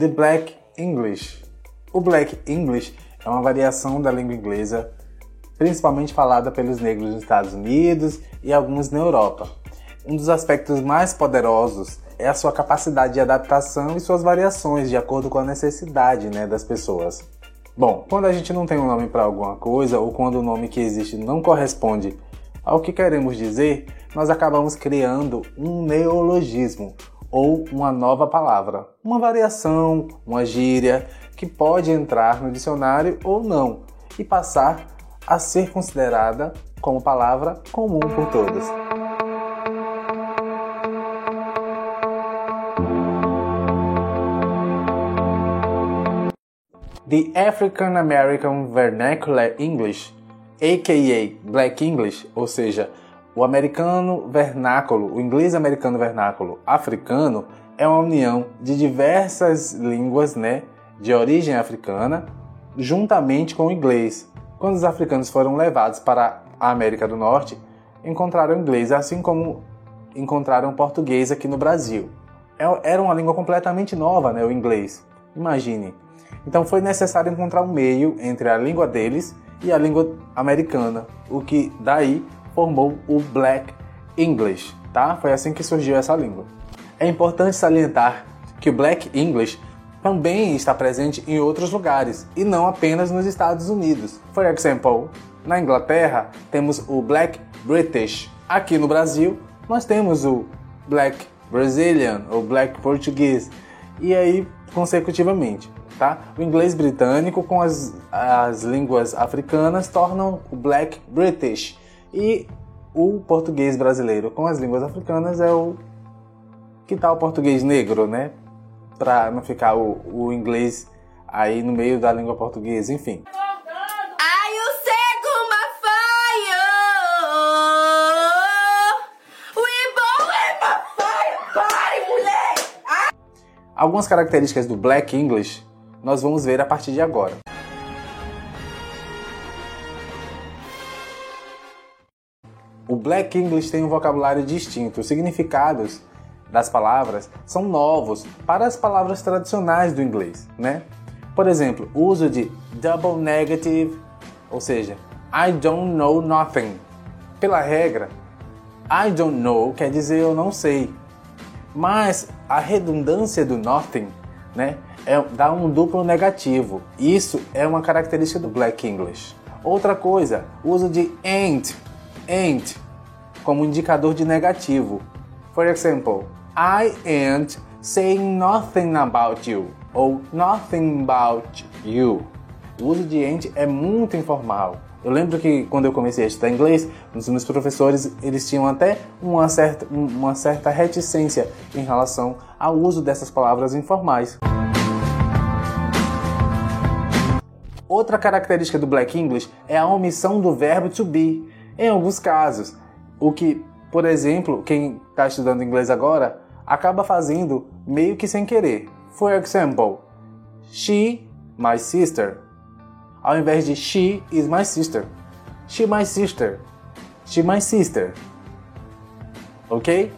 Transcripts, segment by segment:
The Black English. O Black English é uma variação da língua inglesa, principalmente falada pelos negros nos Estados Unidos e alguns na Europa. Um dos aspectos mais poderosos é a sua capacidade de adaptação e suas variações de acordo com a necessidade né, das pessoas. Bom, quando a gente não tem um nome para alguma coisa ou quando o nome que existe não corresponde ao que queremos dizer, nós acabamos criando um neologismo ou uma nova palavra, uma variação, uma gíria que pode entrar no dicionário ou não e passar a ser considerada como palavra comum por todos. The African American Vernacular English, aka Black English, ou seja, o americano vernáculo, o inglês americano vernáculo africano, é uma união de diversas línguas, né, de origem africana, juntamente com o inglês. Quando os africanos foram levados para a América do Norte, encontraram inglês, assim como encontraram português aqui no Brasil. É, era uma língua completamente nova, né, o inglês. Imagine, então foi necessário encontrar um meio entre a língua deles e a língua americana, o que daí formou o Black English, tá? Foi assim que surgiu essa língua. É importante salientar que o Black English também está presente em outros lugares e não apenas nos Estados Unidos. For example, na Inglaterra temos o Black British. Aqui no Brasil nós temos o Black Brazilian ou Black Português e aí consecutivamente tá? O inglês britânico com as, as línguas africanas tornam o Black British e o português brasileiro com as línguas africanas é o que tal o português negro, né? Para não ficar o, o inglês aí no meio da língua portuguesa, enfim. Algumas características do Black English nós vamos ver a partir de agora. Black English tem um vocabulário distinto, os significados das palavras são novos para as palavras tradicionais do inglês, né? Por exemplo, o uso de double negative, ou seja, I don't know nothing. Pela regra, I don't know quer dizer eu não sei. Mas a redundância do nothing, né, é, dá um duplo negativo. Isso é uma característica do Black English. Outra coisa, uso de ain't, ain't, como indicador de negativo. For example, I ain't saying nothing about you ou nothing about you. O uso de ain't é muito informal. Eu lembro que quando eu comecei a estudar inglês, os meus professores eles tinham até uma certa, uma certa reticência em relação ao uso dessas palavras informais. Outra característica do Black English é a omissão do verbo to be, em alguns casos, o que, por exemplo, quem está estudando inglês agora acaba fazendo meio que sem querer. For example, she, my sister, ao invés de she is my sister. She my sister. She my sister. Ok?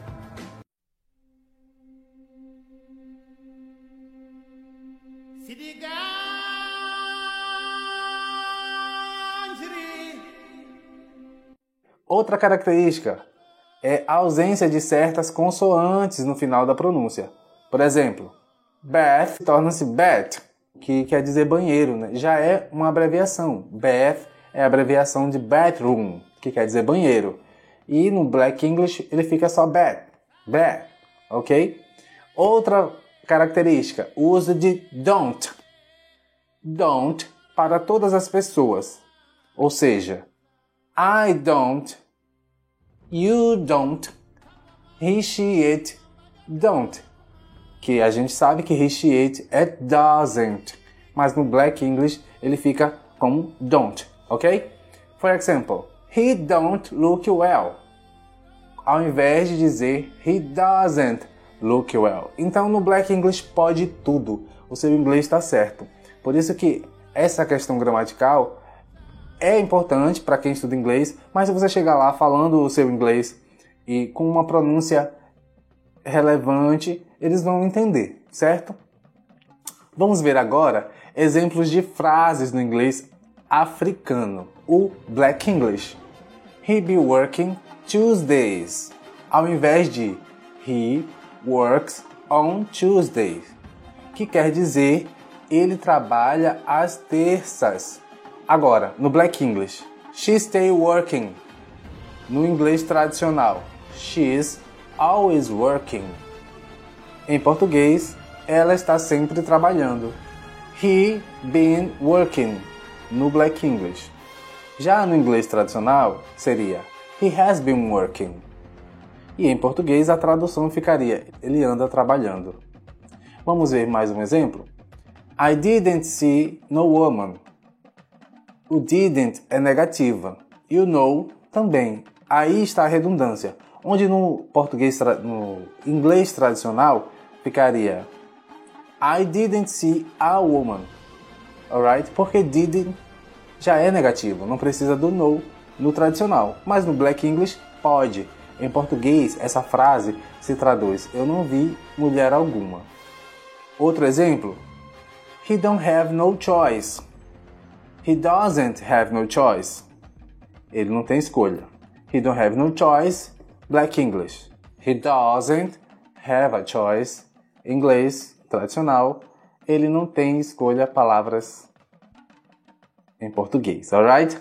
Outra característica é a ausência de certas consoantes no final da pronúncia. Por exemplo, bath torna-se bath, que quer dizer banheiro, né? já é uma abreviação. Bath é a abreviação de bathroom, que quer dizer banheiro. E no Black English ele fica só bath, bath, ok? Outra característica, o uso de don't. Don't para todas as pessoas. Ou seja, I don't you don't, he, she, it, don't. Que a gente sabe que he, she, it é doesn't, mas no Black English ele fica como don't, ok? For example, he don't look well. Ao invés de dizer he doesn't look well. Então no Black English pode tudo. O seu inglês está certo. Por isso que essa questão gramatical é importante para quem estuda inglês, mas se você chegar lá falando o seu inglês e com uma pronúncia relevante, eles vão entender, certo? Vamos ver agora exemplos de frases no inglês africano, o Black English. He be working Tuesdays, ao invés de he works on Tuesdays, que quer dizer ele trabalha às terças. Agora, no Black English, she stay working. No inglês tradicional, she's always working. Em português, ela está sempre trabalhando. He been working no Black English. Já no inglês tradicional, seria He has been working. E em português a tradução ficaria Ele anda trabalhando. Vamos ver mais um exemplo? I didn't see no woman. O didn't é negativa e o no também. Aí está a redundância. Onde no português no inglês tradicional ficaria I didn't see a woman. Alright? Porque didn't já é negativo, não precisa do no no tradicional, mas no Black English pode. Em português, essa frase se traduz: Eu não vi mulher alguma. Outro exemplo: He don't have no choice. He doesn't have no choice. Ele não tem escolha. He don't have no choice. Black English. He doesn't have a choice. Inglês tradicional. Ele não tem escolha palavras em português, alright?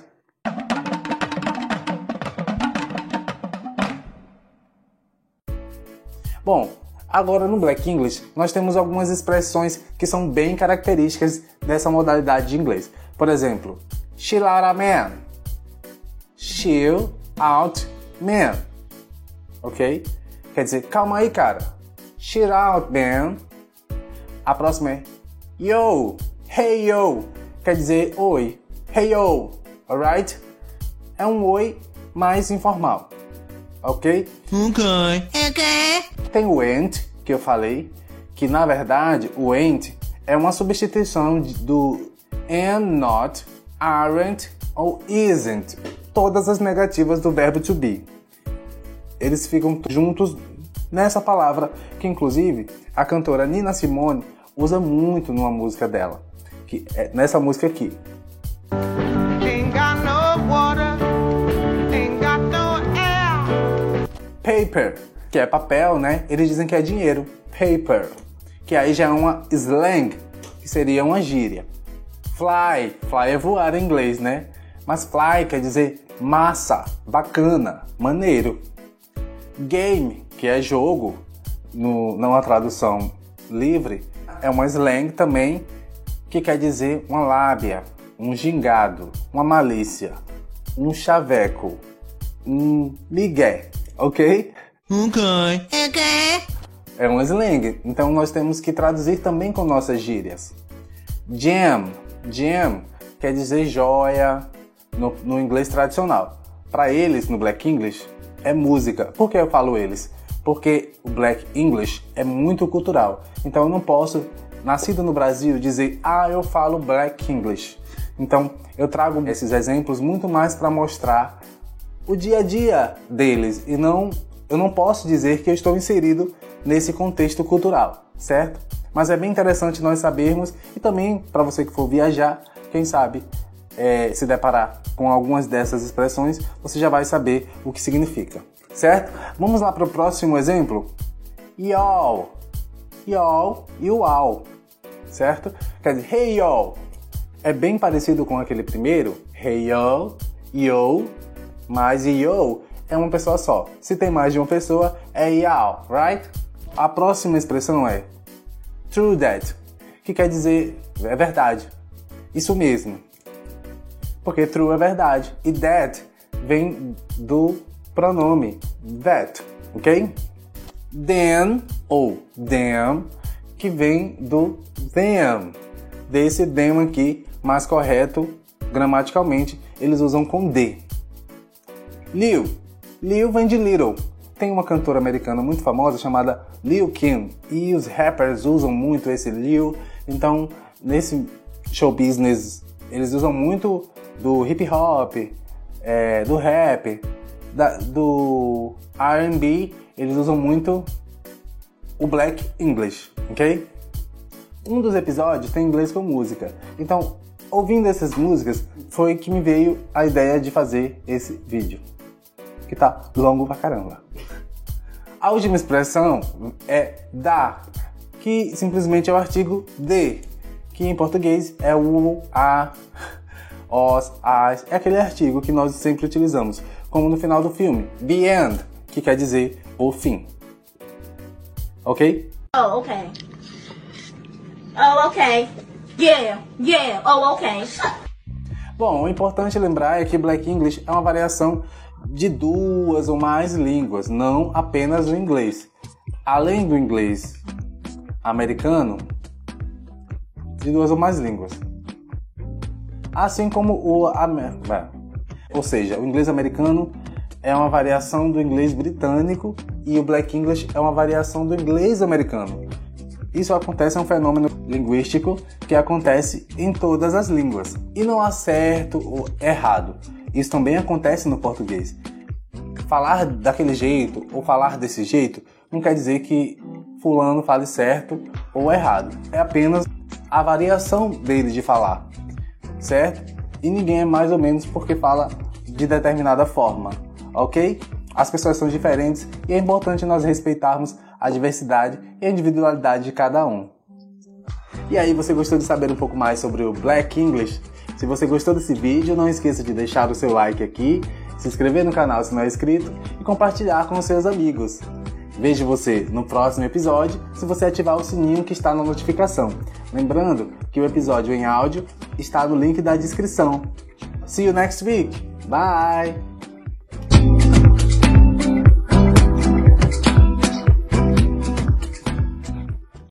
Bom, agora no Black English nós temos algumas expressões que são bem características dessa modalidade de inglês. Por exemplo, chill out a man. Chill out man. Ok? Quer dizer, calma aí, cara. Chill out, man. A próxima é yo. Hey, yo. Quer dizer, oi. Hey yo, alright? É um oi mais informal, ok? Ok. Ok. Tem o ain't, que eu falei, que na verdade o ain't é uma substituição do am not, aren't ou isn't. Todas as negativas do verbo to be. Eles ficam juntos nessa palavra, que inclusive a cantora Nina Simone usa muito numa música dela. Que é nessa música aqui. Paper, que é papel, né? Eles dizem que é dinheiro. Paper, que aí já é uma slang, que seria uma gíria. Fly, fly é voar em inglês, né? Mas fly quer dizer massa, bacana, maneiro. Game, que é jogo, no, não tradução livre, é uma slang também que quer dizer uma lábia, um gingado, uma malícia, um chaveco, um migué, ok? Ok. Ok. É um slang, então nós temos que traduzir também com nossas gírias. Gem, gem quer dizer joia no, no inglês tradicional. Para eles, no Black English, é música. Por que eu falo eles? Porque o Black English é muito cultural. Então eu não posso, nascido no Brasil, dizer, ah, eu falo Black English. Então eu trago esses exemplos muito mais para mostrar o dia a dia deles e não eu não posso dizer que eu estou inserido nesse contexto cultural, certo? Mas é bem interessante nós sabermos e também para você que for viajar, quem sabe é, se deparar com algumas dessas expressões, você já vai saber o que significa, certo? Vamos lá para o próximo exemplo. Y'all, y'all e all, certo? Quer dizer, hey y'all, é bem parecido com aquele primeiro, hey y'all, yo, mas yo é uma pessoa só. Se tem mais de uma pessoa, é y'all, right? A próxima expressão é true that, que quer dizer é verdade. Isso mesmo. Porque true é verdade e that vem do pronome that, ok? Then ou them, que vem do them. Desse them aqui, mais correto gramaticalmente, eles usam com D. Lil. Lil vem de little. Tem uma cantora americana muito famosa chamada Lil Kim e os rappers usam muito esse Lil. Então, nesse show business, eles usam muito do hip hop, é, do rap, da, do R&B. Eles usam muito o Black English, ok? um dos episódios tem inglês com música. Então, ouvindo essas músicas, foi que me veio a ideia de fazer esse vídeo. Que tá longo pra caramba. A última expressão é da, que simplesmente é o artigo de, que em português é o, a, os, as. É aquele artigo que nós sempre utilizamos, como no final do filme, the end, que quer dizer o fim. Ok? Oh, okay. Oh, okay. Yeah, yeah. Oh, okay. Bom, o importante lembrar é que Black English é uma variação de duas ou mais línguas, não apenas o inglês. Além do inglês americano, de duas ou mais línguas. Assim como o ou seja, o inglês americano é uma variação do inglês britânico e o Black English é uma variação do inglês americano. Isso acontece é um fenômeno linguístico que acontece em todas as línguas e não há certo ou errado. Isso também acontece no português. Falar daquele jeito ou falar desse jeito não quer dizer que fulano fale certo ou errado. É apenas a variação dele de falar, certo? E ninguém é mais ou menos porque fala de determinada forma, ok? As pessoas são diferentes e é importante nós respeitarmos a diversidade e a individualidade de cada um. E aí, você gostou de saber um pouco mais sobre o Black English? Se você gostou desse vídeo, não esqueça de deixar o seu like aqui, se inscrever no canal se não é inscrito e compartilhar com os seus amigos. Vejo você no próximo episódio se você ativar o sininho que está na notificação. Lembrando que o episódio em áudio está no link da descrição. See you next week. Bye!